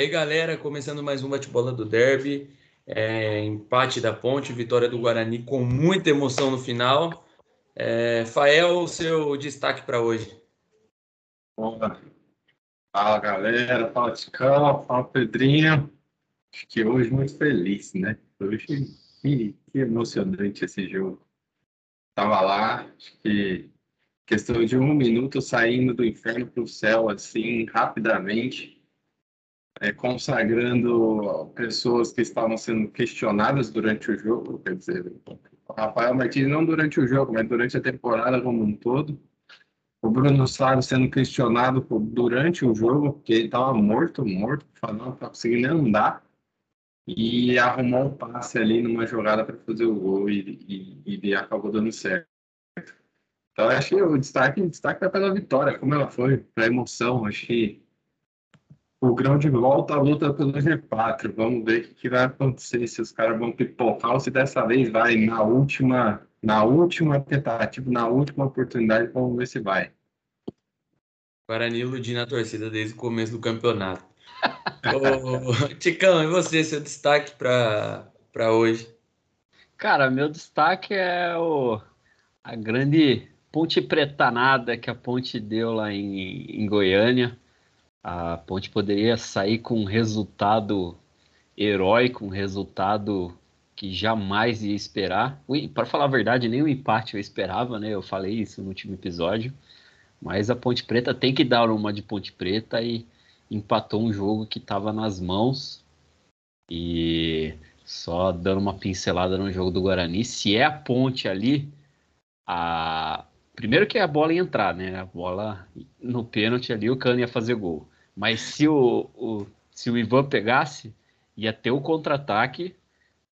E aí, galera, começando mais um bate-bola do Derby. É, empate da Ponte, vitória do Guarani com muita emoção no final. É, Fael, seu destaque para hoje. Fala, galera. Fala, Ticão. Fala, Pedrinho. Acho que hoje muito feliz, né? Hoje, que emocionante esse jogo. Tava lá, acho que questão de um minuto saindo do inferno para o céu, assim, rapidamente, é, consagrando pessoas que estavam sendo questionadas durante o jogo, quer dizer, o Rafael Martins não durante o jogo, mas durante a temporada como um todo. O Bruno Sávio sendo questionado durante o jogo, porque ele estava morto, morto, não estava conseguindo andar e arrumou um passe ali numa jogada para fazer o gol e, e, e acabou dando certo. Então, acho que o destaque, o destaque é pela vitória, como ela foi, pela emoção. Acho que o grão de volta à luta pelo G4. Vamos ver o que, que vai acontecer, se os caras vão pipocar ou se dessa vez vai na última, na última tentativa, na última oportunidade, vamos ver se vai. Guarani iludindo a torcida desde o começo do campeonato. Ô, Ticão, e você, seu destaque para hoje? Cara, meu destaque é o, a grande ponte pretanada que a ponte deu lá em, em Goiânia. A ponte poderia sair com um resultado heróico, um resultado que jamais ia esperar. Para falar a verdade, nem o empate eu esperava, né? Eu falei isso no último episódio. Mas a Ponte Preta tem que dar uma de Ponte Preta e empatou um jogo que estava nas mãos. E só dando uma pincelada no jogo do Guarani, se é a ponte ali, a... primeiro que a bola ia entrar, né? A bola no pênalti ali, o Cano ia fazer gol. Mas se o, o, se o Ivan pegasse, ia ter o contra-ataque,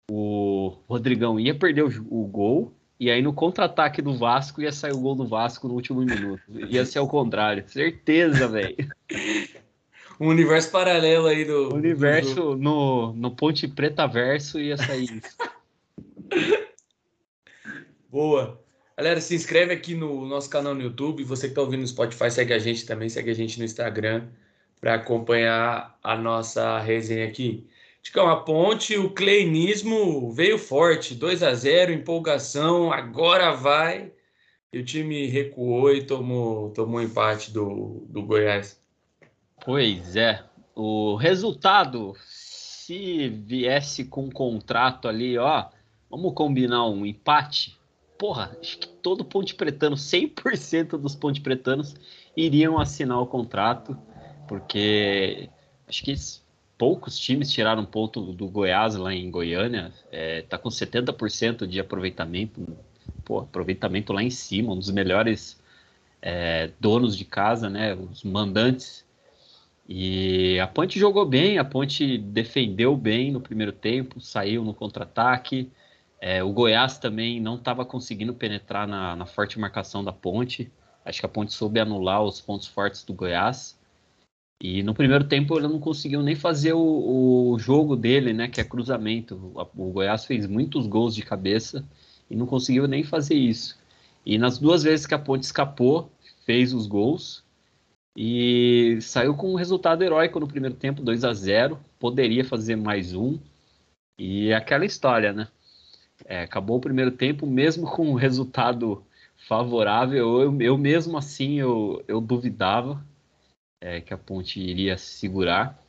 o Rodrigão ia perder o, o gol, e aí no contra-ataque do Vasco ia sair o gol do Vasco no último minuto. Ia ser o contrário. Certeza, velho. um universo paralelo aí do. universo do... no, no Ponte Preta Verso ia sair isso. Boa. Galera, se inscreve aqui no nosso canal no YouTube. Você que está ouvindo no Spotify, segue a gente também, segue a gente no Instagram para acompanhar a nossa resenha aqui. Ticão, a ponte, o cleinismo veio forte, 2 a 0 empolgação, agora vai. E o time recuou e tomou, tomou empate do, do Goiás. Pois é. O resultado, se viesse com um contrato ali, ó, vamos combinar um empate. Porra, acho que todo Ponte Pretano, 100% dos Ponte Pretanos iriam assinar o contrato, porque acho que poucos times tiraram ponto do Goiás lá em Goiânia. É, tá com 70% de aproveitamento. Pô, aproveitamento lá em cima, um dos melhores é, donos de casa, né? Os mandantes e a Ponte jogou bem, a Ponte defendeu bem no primeiro tempo, saiu no contra-ataque. É, o Goiás também não estava conseguindo penetrar na, na, forte marcação da Ponte. Acho que a Ponte soube anular os pontos fortes do Goiás. E no primeiro tempo ele não conseguiu nem fazer o, o jogo dele, né, que é cruzamento. O, Goiás fez muitos gols de cabeça e não conseguiu nem fazer isso. E nas duas vezes que a Ponte escapou, fez os gols e saiu com um resultado heróico no primeiro tempo, 2 a 0 Poderia fazer mais um. E aquela história, né? É, acabou o primeiro tempo, mesmo com um resultado favorável, eu, eu mesmo assim eu, eu duvidava é, que a Ponte iria segurar.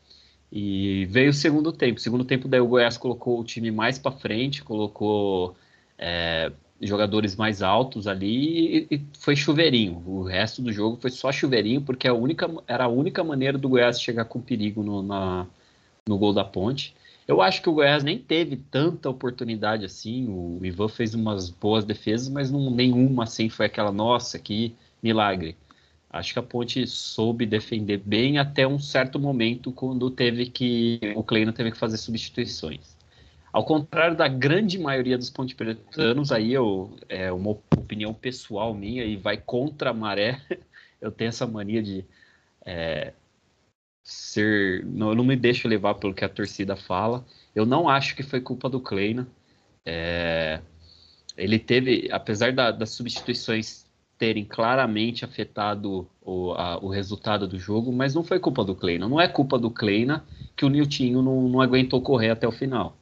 E veio o segundo tempo. segundo tempo, daí o Goiás colocou o time mais para frente, colocou é, jogadores mais altos ali e, e, foi chuveirinho. O resto do jogo foi só chuveirinho, porque a única, era a única maneira do Goiás chegar com perigo no, na, no gol da ponte. Eu acho que o Goiás nem teve tanta oportunidade assim. O Ivan fez umas boas defesas, mas não, nenhuma assim foi aquela, nossa, que milagre. Acho que a Ponte soube defender bem até um certo momento, quando teve que. O Kleina teve que fazer substituições. Ao contrário da grande maioria dos ponte pretanos, aí eu, é uma opinião pessoal minha e vai contra a maré. Eu tenho essa mania de é, ser. Não, eu não me deixo levar pelo que a torcida fala. Eu não acho que foi culpa do Kleina. É, ele teve, apesar da, das substituições terem claramente afetado o, a, o resultado do jogo, mas não foi culpa do Kleina. Não é culpa do Kleina que o Niltinho não, não aguentou correr até o final.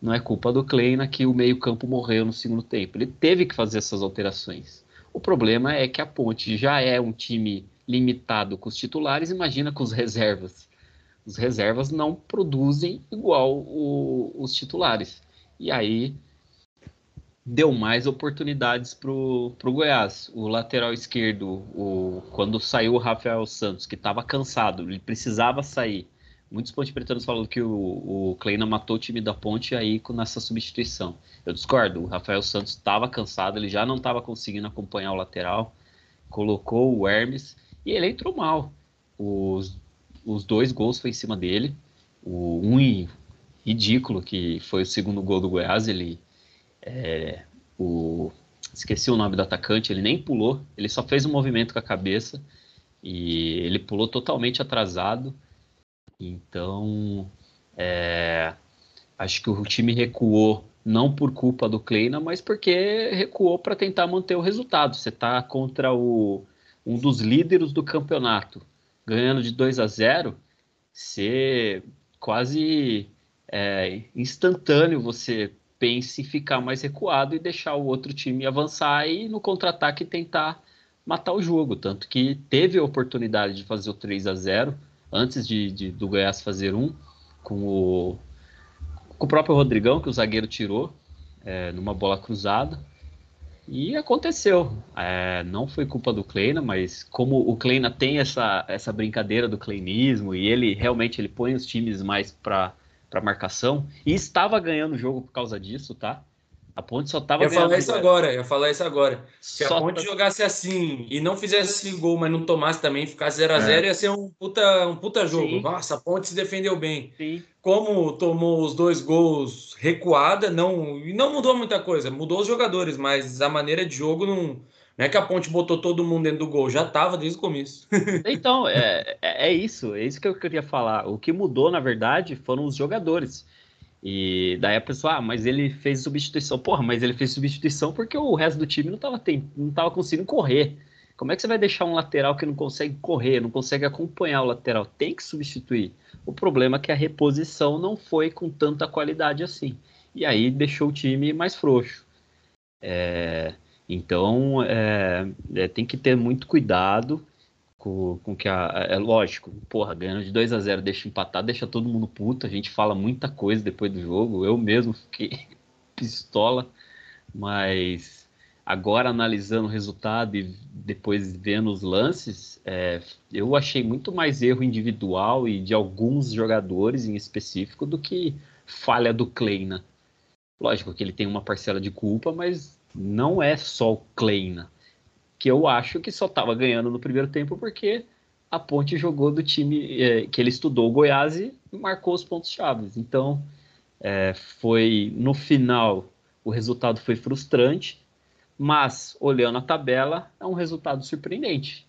Não é culpa do Kleina que o meio-campo morreu no segundo tempo. Ele teve que fazer essas alterações. O problema é que a Ponte já é um time limitado com os titulares, imagina com os reservas. Os reservas não produzem igual o, os titulares. E aí deu mais oportunidades para o Goiás. O lateral esquerdo, o, quando saiu o Rafael Santos, que estava cansado, ele precisava sair. Muitos ponte pretanos falam que o, o Kleina matou o time da ponte aí com nessa substituição. Eu discordo, o Rafael Santos estava cansado, ele já não estava conseguindo acompanhar o lateral, colocou o Hermes e ele entrou mal. Os, os dois gols foi em cima dele. O um ridículo, que foi o segundo gol do Goiás, ele é, o, esqueci o nome do atacante, ele nem pulou, ele só fez um movimento com a cabeça e ele pulou totalmente atrasado. Então, é, acho que o time recuou não por culpa do Kleina, mas porque recuou para tentar manter o resultado. Você está contra o, um dos líderes do campeonato, ganhando de 2 a 0, você quase é, instantâneo você pense ficar mais recuado e deixar o outro time avançar e no contra-ataque tentar matar o jogo. Tanto que teve a oportunidade de fazer o 3 a 0 antes de, de do Goiás fazer um, com o, com o próprio Rodrigão, que o zagueiro tirou é, numa bola cruzada. E aconteceu. É, não foi culpa do Kleina, mas como o Kleina tem essa, essa brincadeira do kleinismo e ele realmente ele põe os times mais para para marcação e estava ganhando o jogo por causa disso, tá? A Ponte só estava ganhando. Eu falar isso agora, eu falar isso agora. Se só a Ponte tá... jogasse assim e não fizesse gol, mas não tomasse também, ficasse 0 a 0 é. ia ser um puta, um puta jogo. Sim. Nossa, a Ponte se defendeu bem. Sim. Como tomou os dois gols recuada, não e não mudou muita coisa. Mudou os jogadores, mas a maneira de jogo não não é que a Ponte botou todo mundo dentro do gol, já estava desde o começo. então, é, é, é isso, é isso que eu queria falar. O que mudou, na verdade, foram os jogadores. E daí a pessoa, ah, mas ele fez substituição. Porra, mas ele fez substituição porque o resto do time não estava não tava conseguindo correr. Como é que você vai deixar um lateral que não consegue correr, não consegue acompanhar o lateral? Tem que substituir. O problema é que a reposição não foi com tanta qualidade assim. E aí deixou o time mais frouxo. É... Então, é, é, tem que ter muito cuidado com, com que a. É lógico, porra, ganhando de 2 a 0 deixa empatar, deixa todo mundo puto. A gente fala muita coisa depois do jogo. Eu mesmo fiquei pistola, mas agora analisando o resultado e depois vendo os lances, é, eu achei muito mais erro individual e de alguns jogadores em específico do que falha do Kleina. Lógico que ele tem uma parcela de culpa, mas não é só o Kleina, que eu acho que só estava ganhando no primeiro tempo porque a Ponte jogou do time é, que ele estudou, o Goiás, e marcou os pontos chaves. Então, é, foi no final o resultado foi frustrante, mas olhando a tabela é um resultado surpreendente.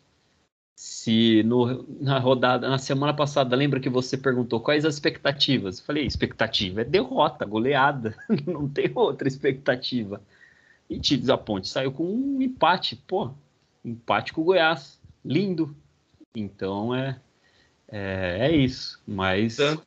Se no, na rodada, na semana passada, lembra que você perguntou quais as expectativas? Falei, expectativa é derrota, goleada, não tem outra expectativa. E Tigres a Ponte saiu com um empate, pô, empate com o Goiás, lindo. Então é, é, é isso. Mas tanto,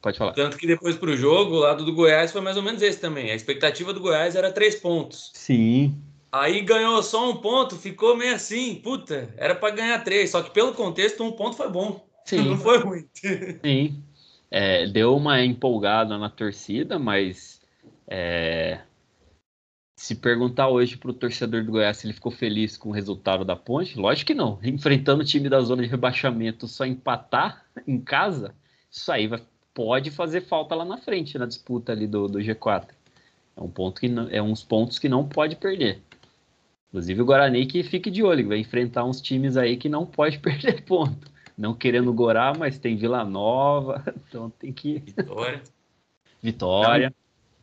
pode falar. Tanto que depois para o jogo, o lado do Goiás foi mais ou menos esse também. A expectativa do Goiás era três pontos. Sim. Aí ganhou só um ponto, ficou meio assim, puta, era para ganhar três. Só que pelo contexto, um ponto foi bom. Sim. Não foi ruim. Sim. É, deu uma empolgada na torcida, mas é, se perguntar hoje para o torcedor do Goiás se ele ficou feliz com o resultado da ponte, lógico que não. Enfrentando o time da zona de rebaixamento só empatar em casa, isso aí vai, pode fazer falta lá na frente, na disputa ali do, do G4. É um ponto que não, é uns pontos que não pode perder. Inclusive o Guarani que fique de olho, vai enfrentar uns times aí que não pode perder ponto. Não querendo gorar, mas tem Vila Nova, então tem que. Vitória. Vitória.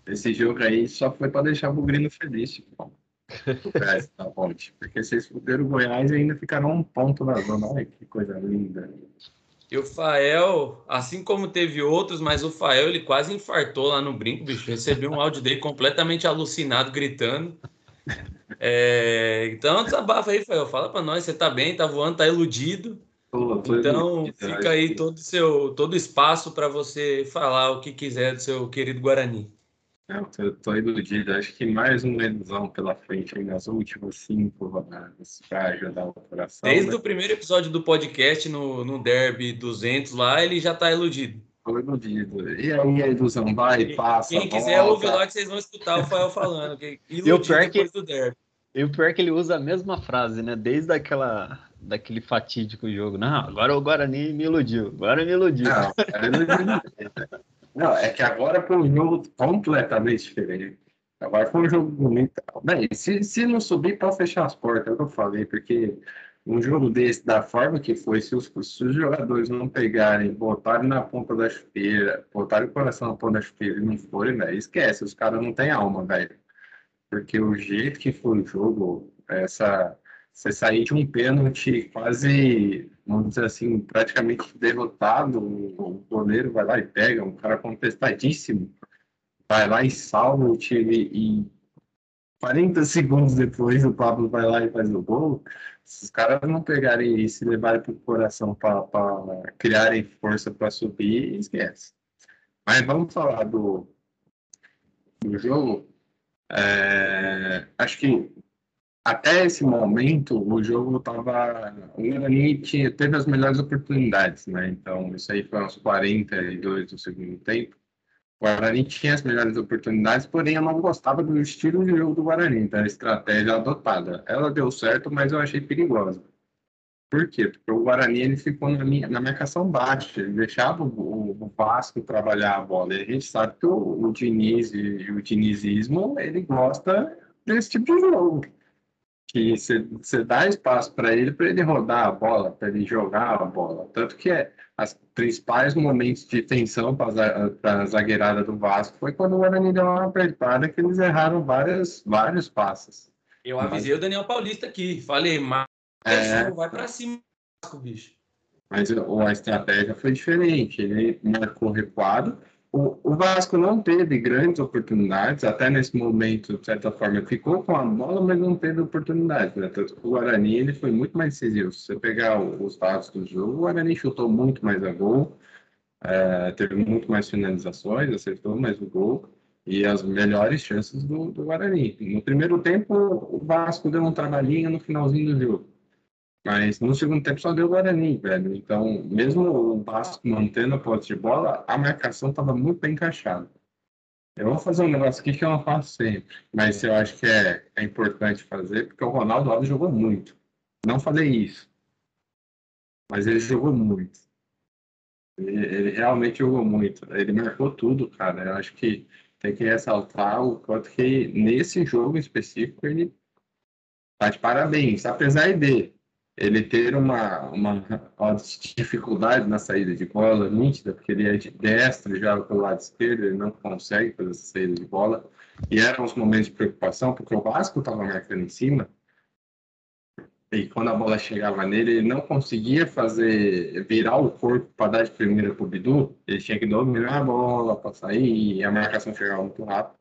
Esse jogo aí só foi para deixar o Bugrino feliz, pô. da ponte. Porque vocês fuderam o Goiás e ainda ficaram um ponto na zona. Olha que coisa linda. E o Fael, assim como teve outros, mas o Fael ele quase infartou lá no brinco, bicho. Recebi um áudio dele completamente alucinado, gritando. É, então, desabafa aí, Fael. Fala para nós, você tá bem, tá voando, tá iludido. Tô então, iludido, fica aí todo seu todo espaço para você falar o que quiser do seu querido Guarani. Eu tô, tô iludido. Acho que mais uma ilusão pela frente aí nas últimas cinco rodadas para ajudar o coração. Desde né? o primeiro episódio do podcast no, no Derby 200 lá, ele já tá iludido. Tô iludido. E aí a ilusão vai e passa. Quem quiser ouvir lá que vocês vão escutar o Fael falando. Que iludido depois que... do Derby. E o pior é que ele usa a mesma frase, né? Desde aquela, daquele fatídico jogo. Não, agora o Guarani me iludiu. Agora me iludiu. Não, Não é que agora foi um jogo completamente diferente. Agora foi um jogo bonito. Bem, se, se não subir, pode fechar as portas, é o que eu falei, porque um jogo desse, da forma que foi, se os, se os jogadores não pegarem, botarem na ponta da chuteira, botarem o coração na ponta da chuteira e não forem, velho, esquece, os caras não têm alma, velho porque o jeito que foi o jogo, essa você sair de um pênalti quase, vamos dizer assim, praticamente derrotado, o goleiro vai lá e pega, um cara contestadíssimo, vai lá e salva o time e 40 segundos depois o Pablo vai lá e faz o gol. Se os caras não pegarem isso e levarem para o coração para criarem força para subir, esquece. Mas vamos falar do, do jogo. É, acho que até esse momento o jogo estava. O Guarani tinha, teve as melhores oportunidades, né? Então, isso aí foi uns 42 do segundo tempo. O Guarani tinha as melhores oportunidades, porém eu não gostava do estilo de jogo do Guarani, da estratégia adotada. Ela deu certo, mas eu achei perigosa. Por quê? Porque o Guarani ele ficou na, minha, na marcação baixa, ele deixava o, o, Vasco trabalhar a bola. E a gente sabe que o, o Diniz e, o dinizismo ele gosta desse tipo de jogo. Que você dá espaço para ele, para ele rodar a bola, para ele jogar a bola. Tanto que é, as principais momentos de tensão para a zagueirada do Vasco foi quando o Guarani deu uma apertada que eles erraram várias, vários passos. Eu avisei Mas... o Daniel Paulista aqui, falei, é... vai para cima, bicho. Mas a estratégia foi diferente. Ele marcou recuado. O, o Vasco não teve grandes oportunidades, até nesse momento, de certa forma, ficou com a bola, mas não teve oportunidade. Né? Tanto que o Guarani ele foi muito mais decisivo. Se você pegar os dados do jogo, o Guarani chutou muito mais a gol, é, teve muito mais finalizações, acertou mais o gol e as melhores chances do, do Guarani. No primeiro tempo, o Vasco deu um trabalhinho no finalzinho do jogo. Mas no segundo tempo só deu Guarani, velho. Então, mesmo o Vasco mantendo a posse de bola, a marcação estava muito bem encaixada. Eu vou fazer um negócio aqui que eu não faço sempre, mas eu acho que é, é importante fazer, porque o Ronaldo Alves jogou muito. Não falei isso, mas ele jogou muito. Ele, ele, realmente jogou muito. Ele marcou tudo, cara. Eu acho que tem que ressaltar o quanto que nesse jogo específico ele tá de parabéns, apesar de ele ter uma, uma, uma, dificuldade na saída de bola nítida, porque ele é de destro, já pelo lado esquerdo, ele não consegue fazer essa saída de bola. E eram uns momentos de preocupação, porque o Vasco estava marcando em cima, e quando a bola chegava nele, ele não conseguia fazer, virar o corpo para dar de primeira para o Bidu, ele tinha que dominar a bola para sair, e a marcação chegava muito rápido.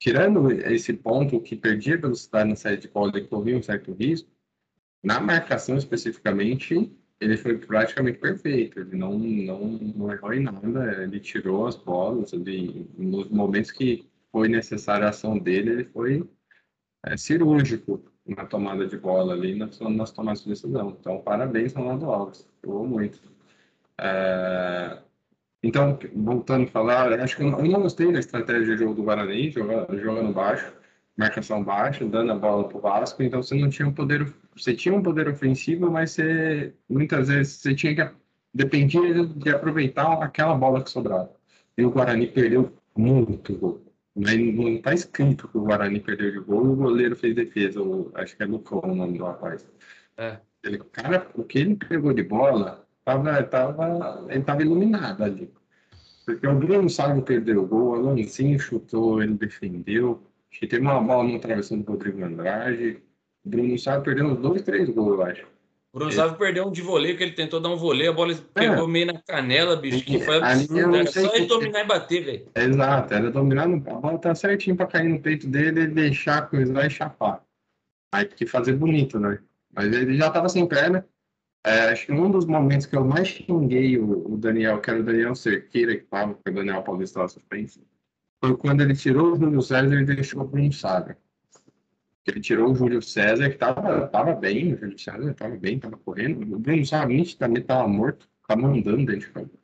Tirando esse ponto que perdia velocidade na saída de bola e corria um certo risco, na marcação especificamente, ele foi praticamente perfeito. Ele não, não, não errou em nada. Ele tirou as bolas. Ele, nos momentos que foi necessária a ação dele, ele foi é, cirúrgico na tomada de bola ali, nas, nas tomadas de decisão. Então, parabéns, Ronaldo Alves. Jogou muito. É, então, voltando a falar, acho que eu não gostei da estratégia de jogo do Guarani, jogando, jogando baixo marcação baixa, dando a bola para o Vasco, então você não tinha um poder, você tinha um poder ofensivo, mas você muitas vezes você tinha que dependia de aproveitar aquela bola que sobrava. E o Guarani perdeu muito gol. Mas não está escrito que o Guarani perdeu de gol e o goleiro fez defesa. acho que é Lucão o nome do rapaz. É. Ele, cara, o que ele pegou de bola, tava, tava, ele estava iluminado ali. Porque o Bruno Salvo perdeu o gol, o Alonso chutou, ele defendeu. Acho que teve uma bola no travessão do Rodrigo Andrade. O Bruno Sávio perdeu uns dois, três gols, eu acho. O Bruno Sávio perdeu um de voleio, que ele tentou dar um voleio, a bola é. pegou meio na canela, bicho, que foi absurdo. Era só ele dominar e bater, velho. Exato, era dominar, no... a bola tá certinho pra cair no peito dele, deixar coisar e chapar. Aí que fazer bonito, né? Mas ele já estava sem perna. É, acho que um dos momentos que eu mais xinguei o, o Daniel, que era o Daniel Cerqueira, que estava com o Daniel Paulista lá suspenso, foi quando ele tirou o Júlio César e deixou o Bruno Saga. Ele tirou o Júlio César, que estava tava bem, o Júlio César estava bem, estava correndo. O Bruno Saga também estava morto, estava andando dentro de campo.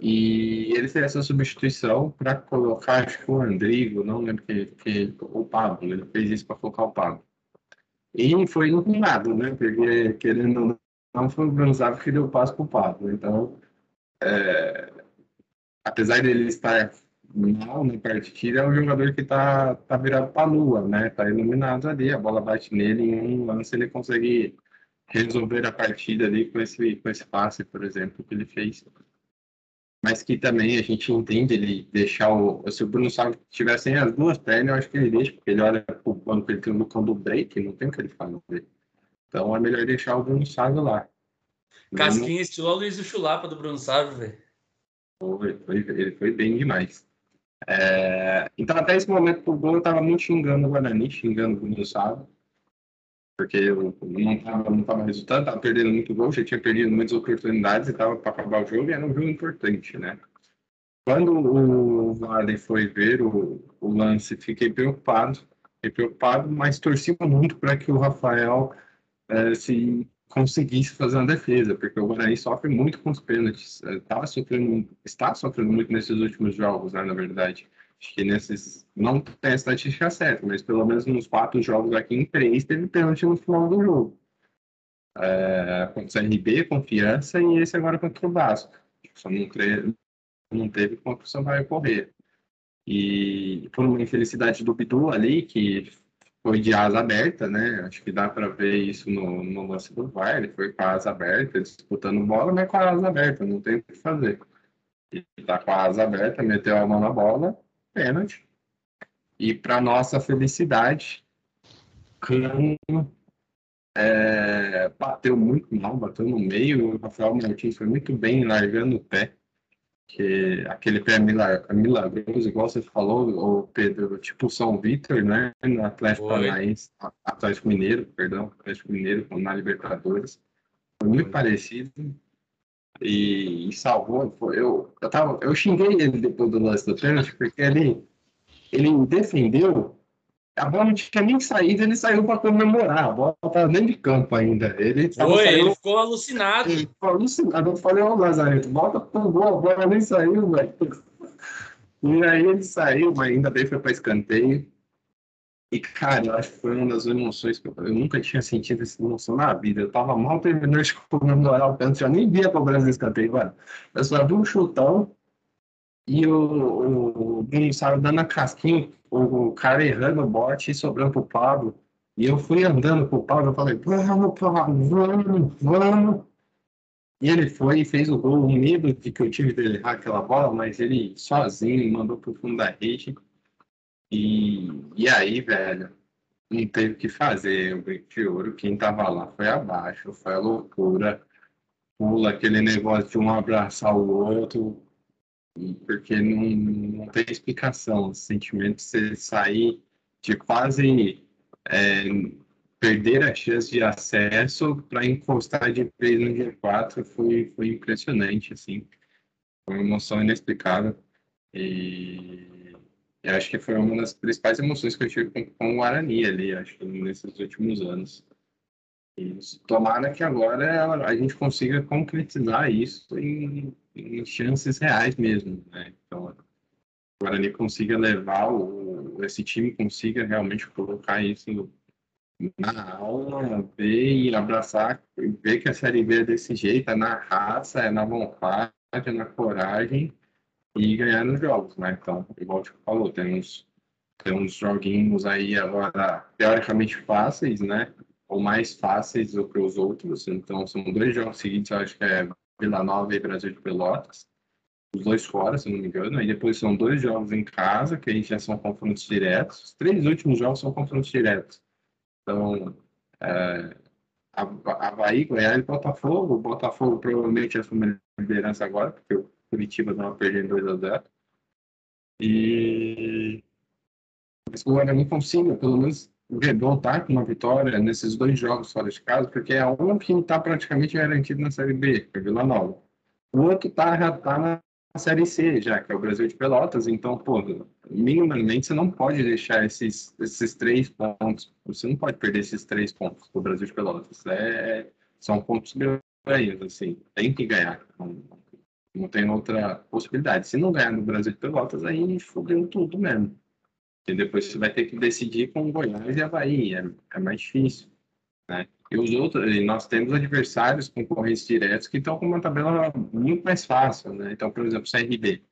E ele fez essa substituição para colocar, acho que o Andrigo, não lembro que, que o Pablo, ele fez isso para colocar o Pablo. E foi iluminado, né? Porque, querendo ou não, foi o Bruno Saga que deu o passo para o Pablo. Então, é, apesar dele estar mal na partida, é um jogador que está tá virado para a lua, né? Está iluminado ali, a bola bate nele em um lance ele consegue resolver a partida ali com esse, com esse passe, por exemplo, que ele fez mas que também a gente entende ele deixar o. Se o Bruno Salles tivesse as duas pernas, eu acho que ele deixa, porque ele olha quando ele tem o botão do break, não tem o que ele fazer. Então é melhor deixar o Bruno Salles lá. Casquinha estilo Luiz Chulapa do Bruno Salles, velho. Foi, foi, ele foi bem demais. É... Então, até esse momento, o gol eu tava muito xingando o Guarani, xingando o Bruno Salles porque eu não estava não tava resultando, estava perdendo muito gol, já tinha perdido muitas oportunidades e estava para acabar o jogo e era um jogo importante, né? Quando o Varley foi ver o, o lance, fiquei preocupado, fiquei preocupado, mas torci muito para que o Rafael é, se conseguisse fazer uma defesa, porque o Guarani sofre muito com os pênaltis, estava sofrendo, está sofrendo muito nesses últimos jogos, né, na verdade. Acho que nesses. Não tem a estatística certa, mas pelo menos nos quatro jogos aqui, em três, teve pênalti no final do jogo. É, contra o CRB, Confiança e esse agora contra o Vasco. Só não, cre... não teve contra o Sampaio Correr. E por uma infelicidade do Bidu ali, que foi de asa aberta, né? Acho que dá para ver isso no, no lance do VAR. Ele foi com a asa aberta, disputando bola, mas com a asa aberta, não tem o que fazer. Ele tá com a asa aberta, meteu a mão na bola, pênalti. E para nossa felicidade, Cano é, bateu muito mal, bateu no meio. O Rafael Martins foi muito bem largando o pé. Que aquele pé é milagroso, igual você falou, o Pedro, tipo São Vitor, né? No Atlético Paranaense, Atlético Mineiro, perdão, Atlético Mineiro, na Libertadores. Foi muito Foi. parecido e, e salvou. Eu, eu, tava, eu xinguei ele depois do lance do pênalti, porque ele, ele defendeu, a bola não tinha nem saído, ele saiu para comemorar, a bola estava dentro de campo ainda. Ele, Foi, ele ficou alucinado. Ele ficou alucinado. Eu falei, ô Lazareto, pro gol, a bola nem saiu, velho. E aí ele saiu, mas ainda bem foi para escanteio. E, cara, eu acho que foi uma das emoções que eu, eu nunca tinha sentido essa emoção na vida. Eu tava mal terminando de comemorar o pênalti, eu nem via cobrança de escanteio, mano. Eu só vi um chutão e o, o Saro dando a casquinha, o, o cara errando o bote e sobrando pro Pablo. E eu fui andando pro Pablo, eu falei, vamos, Pablo, vamos, vamos. E ele foi e fez o gol, o medo de que eu tive dele errar aquela bola, mas ele sozinho mandou pro fundo da rede. E, e aí, velho, não teve o que fazer. O Brinco de Ouro, quem tava lá foi abaixo, foi a loucura. Pula aquele negócio de um abraçar o outro, porque não, não tem explicação. O sentimento de você sair de quase é, perder a chance de acesso para encostar de vez no G4 foi, foi impressionante, assim. Foi uma emoção inexplicável. E eu acho que foi uma das principais emoções que eu tive com, com o Guarani ali, acho que nesses últimos anos. E tomara que agora a gente consiga concretizar isso em, em chances reais mesmo. Né? Então, o Guarani consiga levar, o, esse time consiga realmente colocar isso na aula, ver e abraçar, ver que a Série B é desse jeito, é na raça, é na vontade, é na coragem e ganhar nos jogos, né? Então, igual o Tico falou, tem uns, tem uns joguinhos aí agora teoricamente fáceis, né? Ou mais fáceis do que os outros. Então, são dois jogos seguintes, eu acho que é Vila Nova e Brasil de Pelotas. Os dois fora, se não me engano. Aí depois são dois jogos em casa, que aí já são confrontos diretos. Os três últimos jogos são confrontos diretos. Então, é, Havaí, Goiás e Botafogo. O Botafogo provavelmente assume a liderança agora, porque o Curitiba estava perdendo 2 a 0 E mas o Guarani consiga, pelo menos voltar com uma vitória nesses dois jogos fora de casa, porque é um que está praticamente garantido na Série B, que é Vila Nova. O outro tá, já está na Série C, já, que é o Brasil de Pelotas. Então, pô, minimamente você não pode deixar esses, esses três pontos, você não pode perder esses três pontos do Brasil de Pelotas. É, são pontos ganhos, assim, tem que ganhar. Não, não tem outra possibilidade. Se não ganhar no Brasil de Pelotas, aí fudeu tudo mesmo. E depois você vai ter que decidir com Goiás e Havaí, é, é mais difícil. Né? E os outros, e nós temos adversários concorrentes diretos que estão com uma tabela muito mais fácil. Né? Então, por exemplo, o CRB.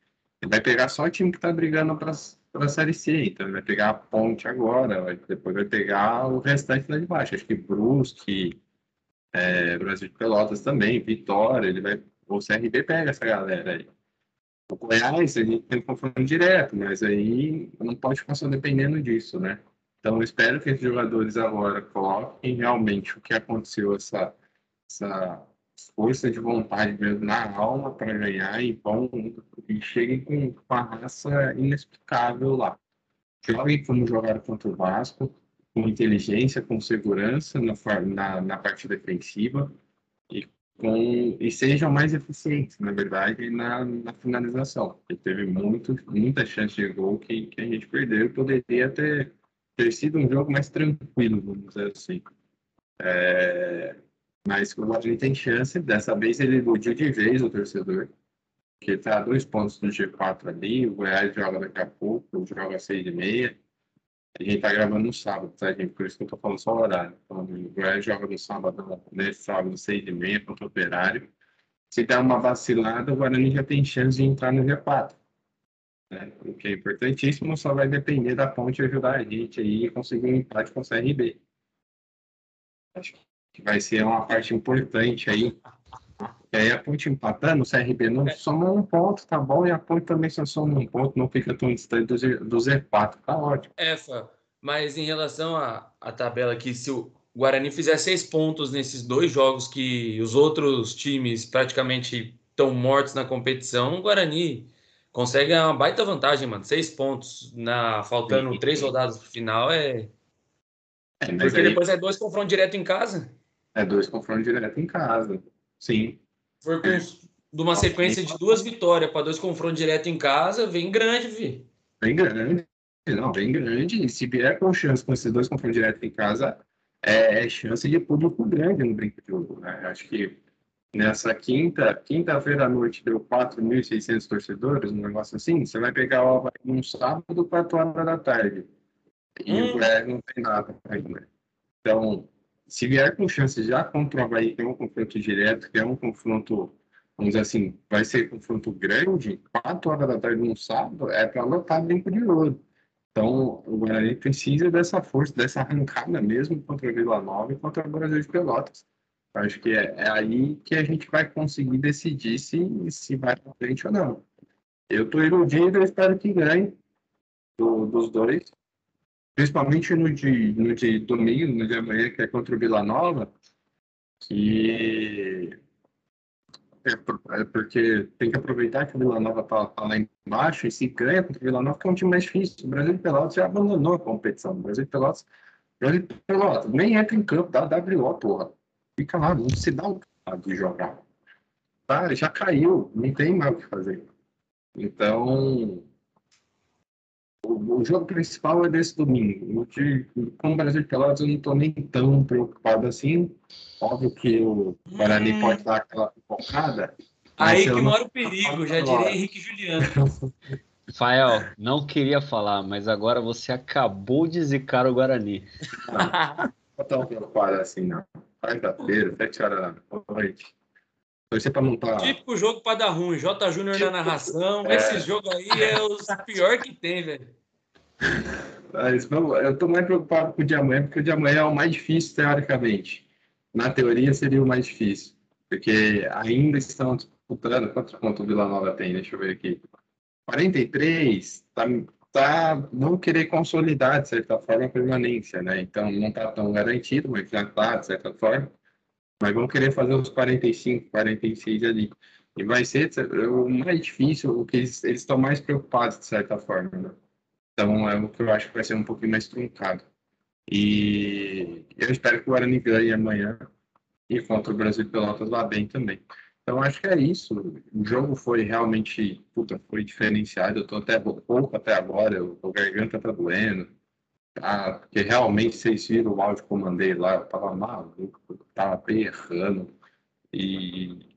Ele vai pegar só o time que está brigando para a Série C. Então, ele vai pegar a Ponte agora, depois vai pegar o restante lá de baixo. Acho que Brusque, é, Brasil de Pelotas também, Vitória, ele vai, o CRB pega essa galera aí. O Goiás, a gente tem confronto direto, mas aí não pode ficar só dependendo disso, né? Então, eu espero que os jogadores agora coloquem realmente o que aconteceu, essa, essa força de vontade mesmo na alma para ganhar e, vão, e cheguem com uma raça inexplicável lá. Joguem como jogaram contra o Vasco, com inteligência, com segurança na, na, na parte defensiva e, com, e sejam mais eficientes, na verdade, na, na finalização. Porque teve muito, muita chance de gol que, que a gente perdeu poderia ter, ter sido um jogo mais tranquilo, vamos dizer assim. É, mas o Guarani tem chance, dessa vez ele iludiu de vez o torcedor, que está a dois pontos do G4 ali, o Goiás joga daqui a pouco, joga seis e meia, a gente tá gravando no sábado, tá, gente? Por isso que eu tô falando só o horário. Então, o Goiás joga no sábado, nesse sábado, seis e meia, contra o Operário. Se der uma vacilada, o Guarani já tem chance de entrar no G4. Né? O que é importantíssimo, só vai depender da ponte ajudar a gente aí a conseguir um empate com o CRB. Acho que vai ser uma parte importante aí e aí a ponte empatando, o CRB não é. soma um ponto, tá bom? E a ponte também só soma um ponto, não fica tão distante do, Z, do Z4, tá ótimo. É, Fá, mas em relação à, à tabela aqui, se o Guarani fizer seis pontos nesses dois jogos que os outros times praticamente estão mortos na competição, o Guarani consegue uma baita vantagem, mano. Seis pontos na faltando sim, três rodadas pro final é. é Porque aí... depois é dois confrontos direto em casa. É dois confrontos direto em casa. Sim. For com de uma sequência de duas vitórias para dois confrontos direto em casa, vem grande, Vi. Vem grande. Não, vem grande. E se vier com chance com esses dois confrontos direto em casa, é, é chance de público grande no Brinco de Ouro. Né? Acho que nessa quinta, quinta-feira à noite deu 4.600 torcedores, um negócio assim. Você vai pegar o Havaí num sábado, 4 horas da tarde. E hum. o Goiás não tem nada ainda. Então, se vier com chance já contra o Havaí, que é um confronto direto, que é um confronto, vamos dizer assim, vai ser confronto grande, 4 horas da tarde no sábado, é para lotar brinco de ouro. Então, o Guarani precisa dessa força, dessa arrancada mesmo contra o Vila Nova e contra o Brasil de Pelotas. Acho que é, é, aí que a gente vai conseguir decidir se, se vai para frente ou não. Eu estou iludido, eu espero que ganhe do, dos dois principalmente no de, no de domingo, no de amanhã, que é contra o Vila Nova, que é, é porque tem que aproveitar que o Vila Nova está tá lá embaixo e se ganha contra o Vila Nova, que é um time mais difícil. O Brasil de Pelotas já abandonou a competição. O Brasil de Pelotas, Brasil de Pelotas nem entra em campo, dá WO, porra. Fica lá, não se dá o de jogar. Tá, já caiu, não tem mais o que fazer. Então, o, jogo principal é desse domingo. De, com o Brasil de Pelotas eu não estou nem tão preocupado assim. Óbvio que o Guarani hum. pode dar aquela focada. Aí que mora o perigo, já diria Henrique Juliano. Rafael, não queria falar, mas agora você acabou de zicar o Guarani. Não, não tão preocupado assim, não. Quarta-feira, sete horas da noite. Torcer pra montar. Típico jogo para dar ruim. J. Júnior na narração. É... Esse jogo aí é o pior que tem, velho. Eu tô mais preocupado com o de amanhã, porque o de amanhã é o mais difícil, teoricamente. Na teoria seria o mais difícil. Porque ainda estão disputando. Quantos pontos o Vila Nova tem? Deixa eu ver aqui. 43. Tá, tá, vão querer consolidar, de certa forma, a permanência, né? Então não está tão garantido, mas já está, de certa forma mas vão querer fazer os 45, 46 ali. E vai ser o mais difícil, o que eles estão mais preocupados, de certa forma. Né? Então, é o que eu acho que vai ser um pouquinho mais truncado. E eu espero que o Guarani ganhe amanhã e contra o Brasil Pelotas vá bem também. Então acho que é isso. O jogo foi realmente, puta, foi diferenciado. Eu tô até pouco até agora, o garganta tá doendo. Tá? Porque realmente vocês viram o áudio que eu mandei lá, eu tava maluco, eu tava berrando. E,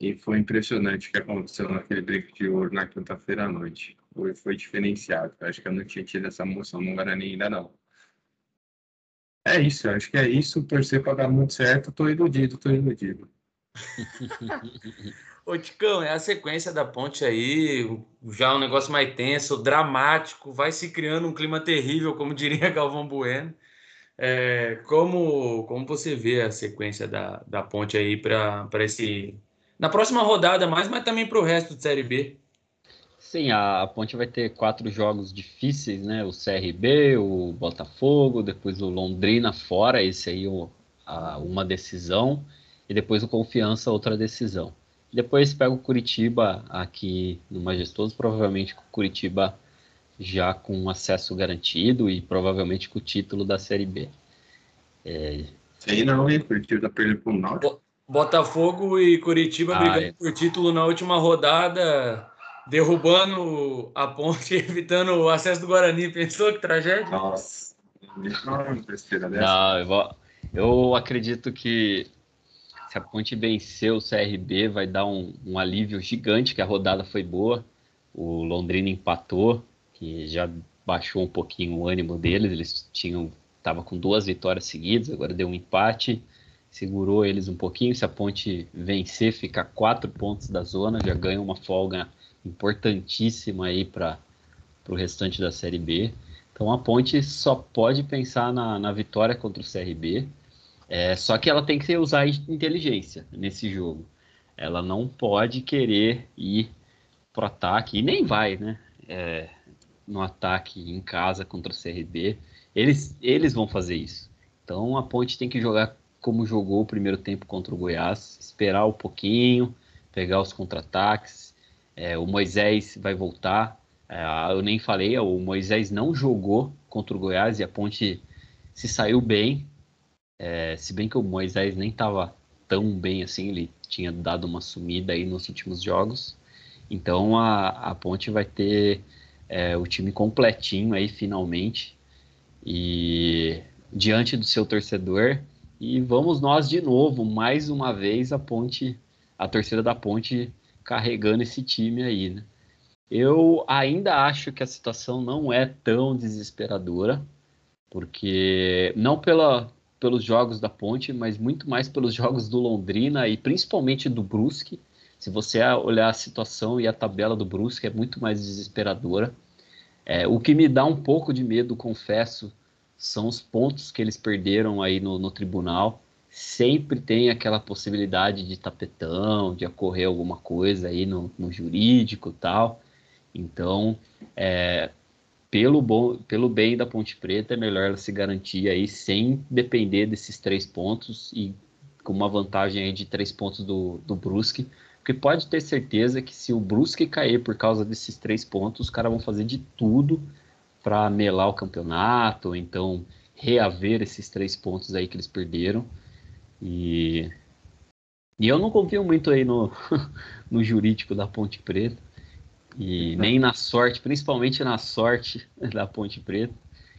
e foi impressionante o que aconteceu naquele brinco de ouro na quinta-feira à noite. Foi, foi diferenciado. Eu acho que eu não tinha tido essa emoção no Guarani ainda não. É isso, acho que é isso. Torcer para dar muito certo. Tô iludido, tô iludido. Ô, Ticão, é a sequência da ponte aí, já um negócio mais tenso, dramático, vai se criando um clima terrível, como diria Galvão Bueno. É, como, como você vê a sequência da, da ponte aí para esse. Na próxima rodada mais, mas também para o resto de Série B? Sim, a, Ponte vai ter quatro jogos difíceis, né? O CRB, o Botafogo, depois o Londrina fora, esse aí o, a, uma decisão, e depois o Confiança, outra decisão. Depois pega o Curitiba aqui no Majestoso, provavelmente com o Curitiba já com acesso garantido e provavelmente com o título da Série B. É... Sei não, hein? Curitiba tá perdendo pro Náutico. Botafogo e Curitiba ah, brigando é. por título na última rodada, derrubando a ponte, evitando o acesso do Guarani. Pensou que tragédia? Nossa, não, eu, vou... eu acredito que se a Ponte vencer o CRB, vai dar um, um, alívio gigante, que a rodada foi boa. O Londrina empatou, que já baixou um pouquinho o ânimo deles. Eles tinham estava com duas vitórias seguidas, agora deu um empate, segurou eles um pouquinho. Se a Ponte vencer, fica quatro pontos da zona, já ganha uma folga importantíssima aí para o restante da Série B. Então a Ponte só pode pensar na, na vitória contra o CRB é, só que ela tem que usar inteligência nesse jogo. Ela não pode querer ir pro ataque, e nem vai, né? É, no ataque em casa contra o CRB. Eles, eles vão fazer isso. Então a Ponte tem que jogar como jogou o primeiro tempo contra o Goiás, esperar um pouquinho, pegar os contra-ataques. É, o Moisés vai voltar. É, eu nem falei, o Moisés não jogou contra o Goiás e a Ponte se saiu bem, é, se bem que o Moisés nem estava tão bem assim, ele tinha dado uma sumida aí nos últimos jogos. Então a, a Ponte vai ter é, o time completinho aí finalmente e diante do seu torcedor. E vamos nós de novo, mais uma vez, a Ponte, a torcida da Ponte carregando esse time aí, né? Eu ainda acho que a situação não é tão desesperadora, porque não pela, pelos jogos da Ponte, mas muito mais pelos jogos do Londrina e principalmente do Brusque. Se você olhar a situação e a tabela do Brusque é muito mais desesperadora. É, o que me dá um pouco de medo, confesso, são os pontos que eles perderam aí no, no tribunal. Sempre tem aquela possibilidade de tapetão, de ocorrer alguma coisa aí no, no jurídico tal. Então, é, pelo, bom, pelo bem da Ponte Preta, é melhor ela se garantir aí sem depender desses três pontos e com uma vantagem aí de três pontos do, do Brusque. Porque pode ter certeza que se o Brusque cair por causa desses três pontos, os caras vão fazer de tudo para melar o campeonato, ou então reaver esses três pontos aí que eles perderam. E, e eu não confio muito aí no, no jurídico da Ponte Preta. E nem na sorte, principalmente na sorte da Ponte Preta.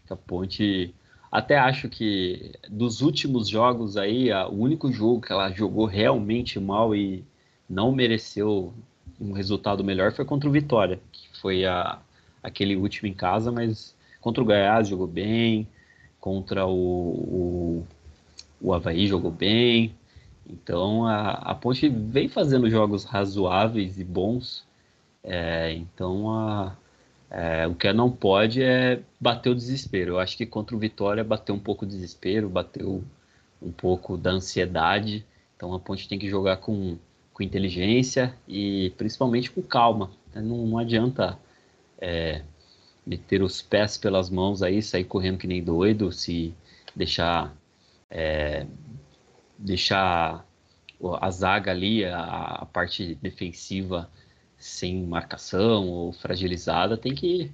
Que a Ponte. Até acho que dos últimos jogos aí, o único jogo que ela jogou realmente mal e não mereceu um resultado melhor foi contra o Vitória, que foi a, aquele último em casa, mas contra o Goiás jogou bem, contra o, o, o Havaí jogou bem. Então a, a Ponte vem fazendo jogos razoáveis e bons é, então, a, é, o que não pode é bater o desespero. Eu acho que contra o Vitória bateu um pouco o desespero, bateu um pouco da ansiedade. Então, a Ponte tem que jogar com, com inteligência e principalmente com calma. Né? Não, não adianta é, meter os pés pelas mãos aí, sair correndo que nem doido, se deixar é, deixar a zaga ali, a, a parte defensiva sem marcação ou fragilizada, tem que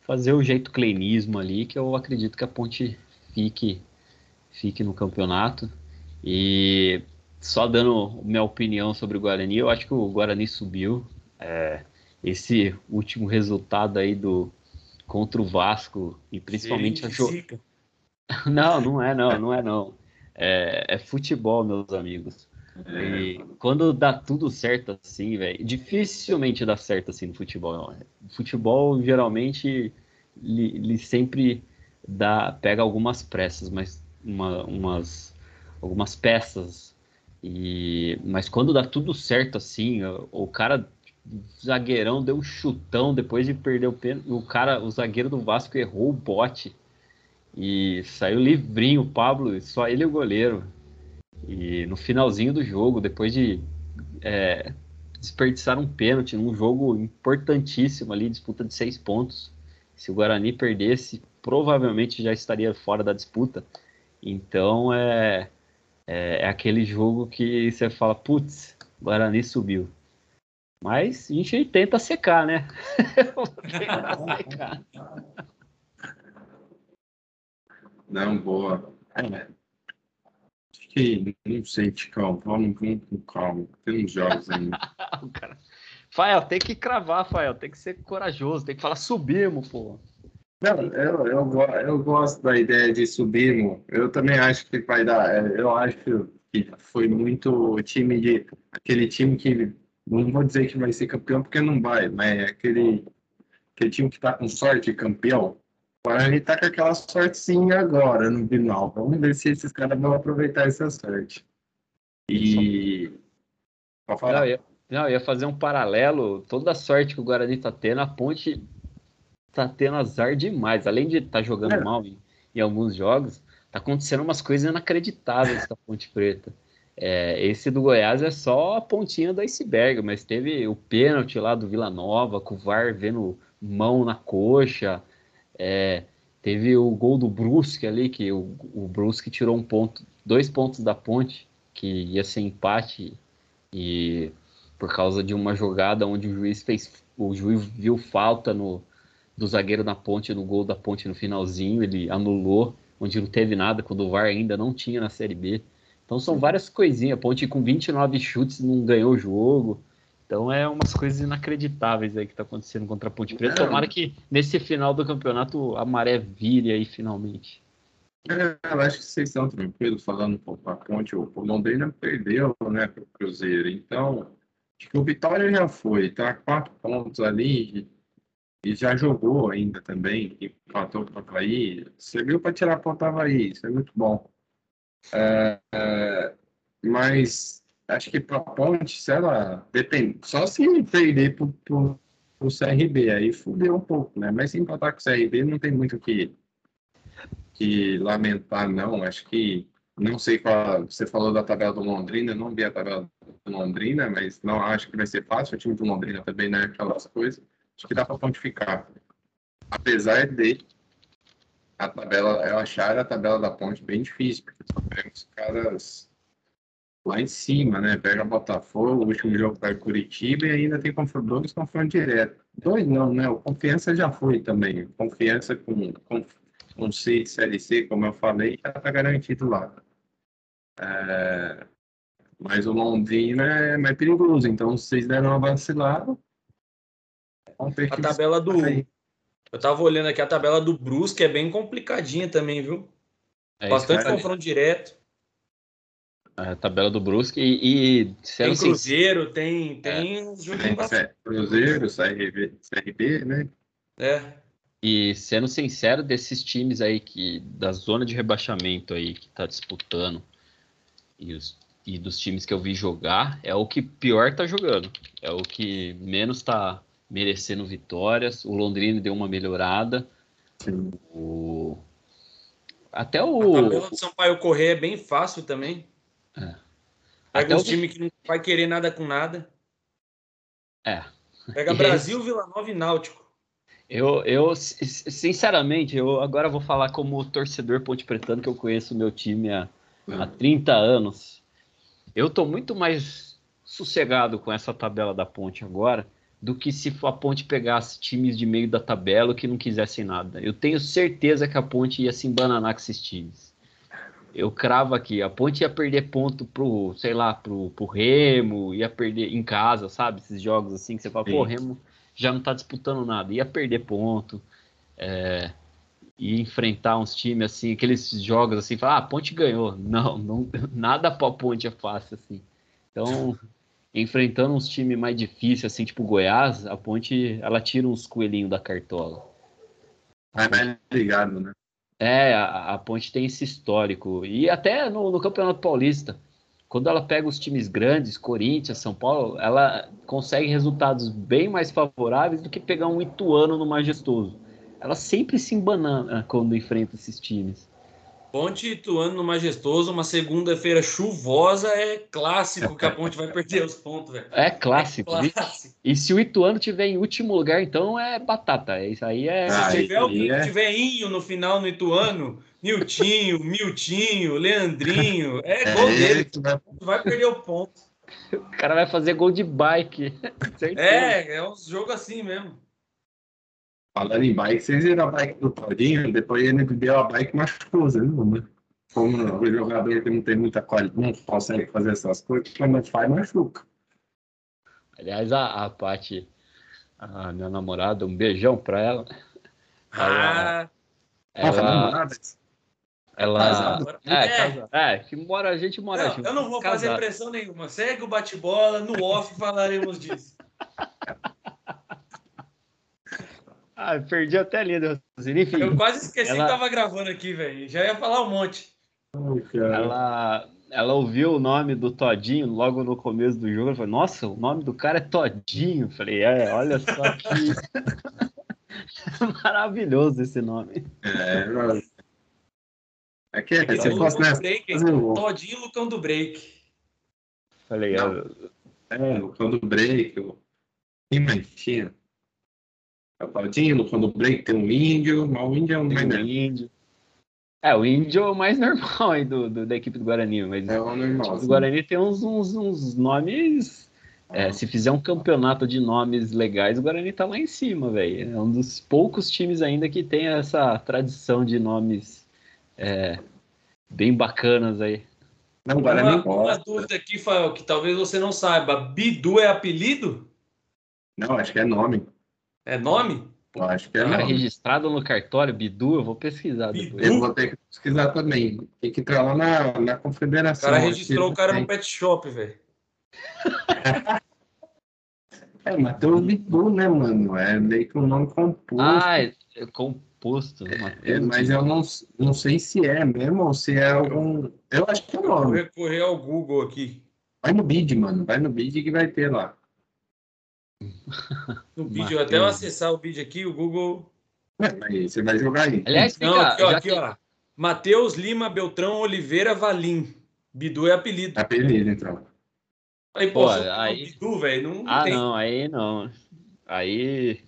fazer o jeito cleinismo ali, que eu acredito que a Ponte fique, fique no campeonato. E só dando minha opinião sobre o Guarani, eu acho que o Guarani subiu. É, esse último resultado aí do contra o Vasco e principalmente a jo... Não, não é não, não é não. É, é futebol, meus amigos. É. E quando dá tudo certo assim, velho, dificilmente dá certo assim no futebol. Futebol geralmente ele, sempre dá, pega algumas pressas, mas uma, umas algumas peças. E mas quando dá tudo certo assim, o, o cara zagueirão deu um chutão depois de perder o pênalti. O cara, o zagueiro do Vasco errou o bote e saiu livrinho o Pablo, só ele e o goleiro. E no finalzinho do jogo, depois de é, desperdiçar um pênalti num jogo importantíssimo ali, disputa de seis pontos. Se o Guarani perdesse, provavelmente já estaria fora da disputa. Então é, é, é aquele jogo que você fala, putz, Guarani subiu. Mas a gente tenta secar, né? tenta secar. Não, boa. É. Que não sei, Ticão. Vamos, vamos com calma. Tem uns jogos ainda. cara... Fael, tem que cravar, Fael. Tem que ser corajoso. Tem que falar subimos, pô. Não, eu, eu, eu gosto da ideia de subirmos. Eu também acho que vai dar. É, eu acho que foi muito time de. Aquele time que não vou dizer que vai ser campeão porque não vai, mas é aquele, aquele time que está com sorte campeão. Agora a gente tá com aquela sorte sim agora no final. Vamos ver se esses caras vão aproveitar essa sorte. E. Pode falar. Não, eu, não, eu ia fazer um paralelo. Toda a sorte que o Guarani tá tendo, a ponte tá tendo azar demais. Além de estar tá jogando é. mal em, em alguns jogos, tá acontecendo umas coisas inacreditáveis com a Ponte Preta. É, esse do Goiás é só a pontinha do iceberg, mas teve o pênalti lá do Vila Nova, com o VAR vendo mão na coxa. É, teve o gol do Brusque ali, que o, o Brusque tirou um ponto, dois pontos da ponte, que ia ser empate, e por causa de uma jogada onde o juiz fez. O juiz viu falta no, do zagueiro na ponte, no gol da ponte no finalzinho, ele anulou, onde não teve nada, quando o VAR ainda não tinha na Série B. Então são várias coisinhas. Ponte com 29 chutes não ganhou o jogo. Então é umas coisas inacreditáveis aí que tá acontecendo contra a Ponte Preta. Tomara que nesse final do campeonato a maré vire aí finalmente. É, eu acho que vocês estão tranquilos falando pouco a Ponte. O Londrina perdeu, né, para o Cruzeiro. Então, acho que o Vitória já foi, tá? Quatro pontos ali e já jogou ainda também. Empatou para o Havaí. Serviu para tirar ponto Havaí. Isso é muito bom. É, é, mas acho que para ponte, se ela depende, só se perder para o CRB, aí fudeu um pouco, né? Mas se empatar com o CRB, não tem muito que, que lamentar, não. Acho que não sei qual. Você falou da tabela do Londrina, não vi a tabela do Londrina, mas não acho que vai ser fácil. O time do Londrina também não é aquelas coisas. Acho que dá para pontificar. Apesar de a tabela, eu achar a tabela da ponte bem difícil, porque só pega os caras lá em cima, né? Pega Botafogo, o último jogo para Curitiba e ainda tem confronto, dois confrontos direto. Dois não, né? O Confiança já foi também. Confiança com, com, com C de Série C, como eu falei, já está garantido lá. É... Mas o Londrina é mais perigoso, então se vocês deram uma vacilada. A tabela do, eu tava olhando aqui a tabela do Brusque, é bem complicadinha também, viu? É Bastante confronto direto. A tabela do Brusque e, e tem Cruzeiro, tem tem é. tem Cruzeiro, CRB, CRB, né? É. E sendo sincero, desses times aí que da zona de rebaixamento aí que tá disputando e, os, e dos times que eu vi jogar, é o que pior tá jogando. É o que menos tá merecendo vitórias. O Londrina deu uma melhorada. O... Até o. A tabela do Sampaio correr é bem fácil também. Pega Até os times que não vai querer nada com nada. É. Pega Brasil, Vila Nova e Náutico. Eu, eu, sinceramente, eu agora vou falar como torcedor ponte pretano, que eu conheço o meu time há, há 30 anos. Eu tô muito mais sossegado com essa tabela da ponte agora, do que se a Ponte pegasse times de meio da tabela que não quisessem nada. Eu tenho certeza que a Ponte ia se embananar com esses times. Eu cravo aqui, a Ponte ia perder ponto pro, sei lá, pro, pro Remo, ia perder em casa, sabe? Esses jogos assim que você fala, Sim. pô, Remo já não tá disputando nada, ia perder ponto. É, e enfrentar uns times assim, aqueles jogos assim, falar, ah, a Ponte ganhou. Não, não nada para a Ponte é fácil assim. Então, enfrentando uns times mais difíceis assim, tipo Goiás, a Ponte, ela tira uns coelhinhos da cartola. É mais ligado, né? É, a, a, Ponte tem esse histórico. E até no, no Campeonato Paulista, quando ela pega os times grandes, Corinthians, São Paulo, ela consegue resultados bem mais favoráveis do que pegar um Ituano no Majestoso ela sempre se embanana quando enfrenta esses times. Ponte Ituano no Majestoso, uma segunda-feira chuvosa, é clássico que a Ponte vai perder os pontos, velho. É clássico. É clássico. E, e, se o Ituano tiver em último lugar, então é batata. Isso aí é. Ah, se tiver, é... tiver Inho no final no Ituano, Niltinho, Miltinho, Leandrinho, é, é gol dele. Vai... vai perder o ponto. O cara vai fazer gol de bike. é, é um jogo assim mesmo. Falando em bike, vocês viram a bike do Todinho, depois ele deu a bike machucou, né? Como o jogador que não tem muita qualidade, não consegue fazer essas coisas, quando faz, machuca. Aliás, a, a Paty, a minha namorada, um beijão pra ela. Ela. Ah, ela, ela é, é, é, que mora, a gente mora não, junto. Eu não vou casado. fazer pressão nenhuma. Segue o bate-bola, no off falaremos disso. Ah, perdi até a linha do Enfim, eu quase esqueci ela... que tava gravando aqui, velho. Já ia falar um monte. ela, ela ouviu o nome do Todinho logo no começo do jogo. Ela falou, nossa, o nome do cara é Todinho. falei, é, olha só que. Maravilhoso esse nome. É, é que é, se fosse nessa. Break, Todinho Lucão do Break. Falei, é, é, Lucão do Break. Mais tinha? É o Claudinho, quando o break tem um índio, mas o índio é um mais um índio. É, o índio é o mais normal aí do, do, da equipe do Guarani, mas é o normal. O Guarani tem uns, uns, uns nomes. É, se fizer um campeonato de nomes legais, o Guarani tá lá em cima, velho. É um dos poucos times ainda que tem essa tradição de nomes é, bem bacanas aí. Não, Guarani uma, uma dúvida aqui, Fael, que talvez você não saiba. Bidu é apelido? Não, acho que é nome. É nome? Eu acho que é nome. registrado no cartório Bidu, eu vou pesquisar Bidu? depois. Eu vou ter que pesquisar também. Tem que entrar lá na, na confederação. O cara registrou o cara tem. no pet shop, velho. é, mas tem o Bidu, né, mano? É meio que um nome composto. Ah, é, é composto. Né, é, mas eu não, não sei se é mesmo ou se é algum. Eu acho que é nome. Vou recorrer ao Google aqui. Vai no bid, mano. Vai no bid que vai ter lá. No vídeo, até eu acessar o vídeo aqui, o Google. aí você vai jogar aí. Aliás, Não, aqui, ó, aqui, ó. Matheus Lima Beltrão Oliveira Valim. Bidu é apelido. Apelido, então. Aí, pô, aí... Bidu, velho, não Ah, tem. não, aí não. Aí.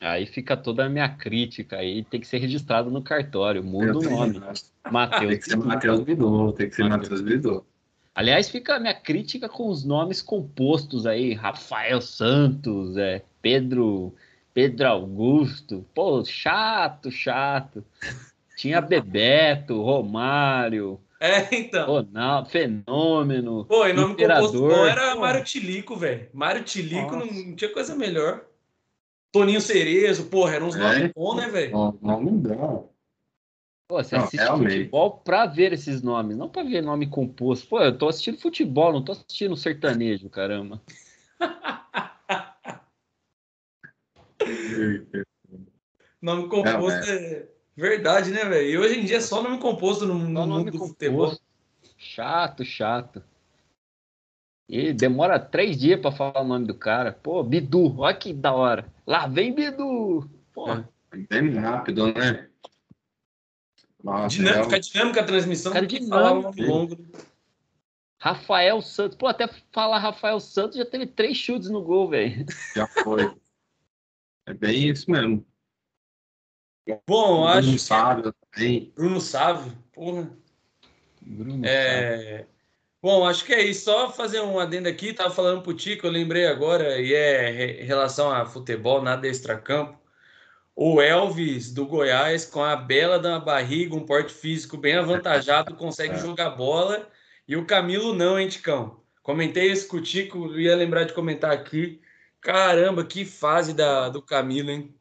Aí fica toda a minha crítica. Aí tem que ser registrado no cartório. Muda o nome. Matheus. Tem que ser Matheus Bidu. Tem que ser Matheus Bidu. Aliás, fica a minha crítica com os nomes compostos aí, Rafael Santos, é, Pedro, Pedro Augusto, pô, chato, chato. Tinha Bebeto, Romário. É, então. Ronaldo, Fenômeno. Pô, e nome Imperador. composto bom era Mário Tilico, velho. Mário Tilico não, não, tinha coisa melhor. Toninho Cerezo, porra, eram uns é, nomes bons, né, velho? Nome bom. Pô, você não, assiste realmente. futebol pra ver esses nomes, não pra ver nome composto. Pô, eu tô assistindo futebol, não tô assistindo sertanejo, caramba. nome composto é verdade, né, velho? E hoje em dia é só nome composto no, no mundo do futebol. Chato, chato. E demora três dias pra falar o nome do cara. Pô, Bidu, olha que da hora. Lá vem Bidu. Pô. É, bem rápido, né? Nossa, dinâmica, é... dinâmica a transmissão. Cara, dinâmica. longo. Rafael Santos. Pô, até falar Rafael Santos já teve três chutes no gol, velho. Já foi. É bem isso mesmo. Bom, Bruno acho. Sávio também. Bruno Sávio, porra. Bruno é... Sávio. Bom, acho que é isso. Só fazer um adendo aqui, tava falando pro Tico, eu lembrei agora, e é em relação a futebol, nada extra-campo. O Elvis do Goiás, com a bela da barriga, um porte físico bem avantajado, consegue é. jogar bola. E o Camilo não, hein, Ticão? Comentei isso com o Tico, ia lembrar de comentar aqui. Caramba, que fase da, do Camilo, hein?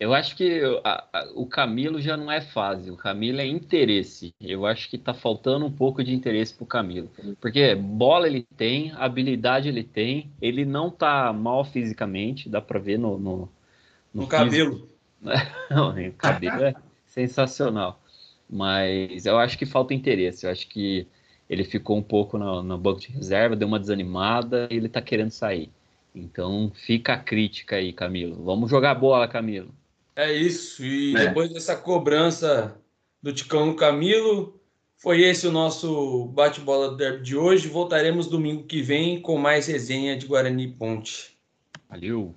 Eu acho que a, a, o Camilo já não é fase, o Camilo é interesse. Eu acho que tá faltando um pouco de interesse pro Camilo. Porque bola ele tem, habilidade ele tem, ele não tá mal fisicamente, dá pra ver no. No, no, no cabelo. Não, o cabelo é sensacional. Mas eu acho que falta interesse. Eu acho que ele ficou um pouco no, no banco de reserva, deu uma desanimada e ele tá querendo sair. Então fica a crítica aí, Camilo. Vamos jogar bola, Camilo. É isso. E é. depois dessa cobrança do Ticão no Camilo, foi esse o nosso bate-bola do derby de hoje. Voltaremos domingo que vem com mais resenha de Guarani Ponte. Valeu!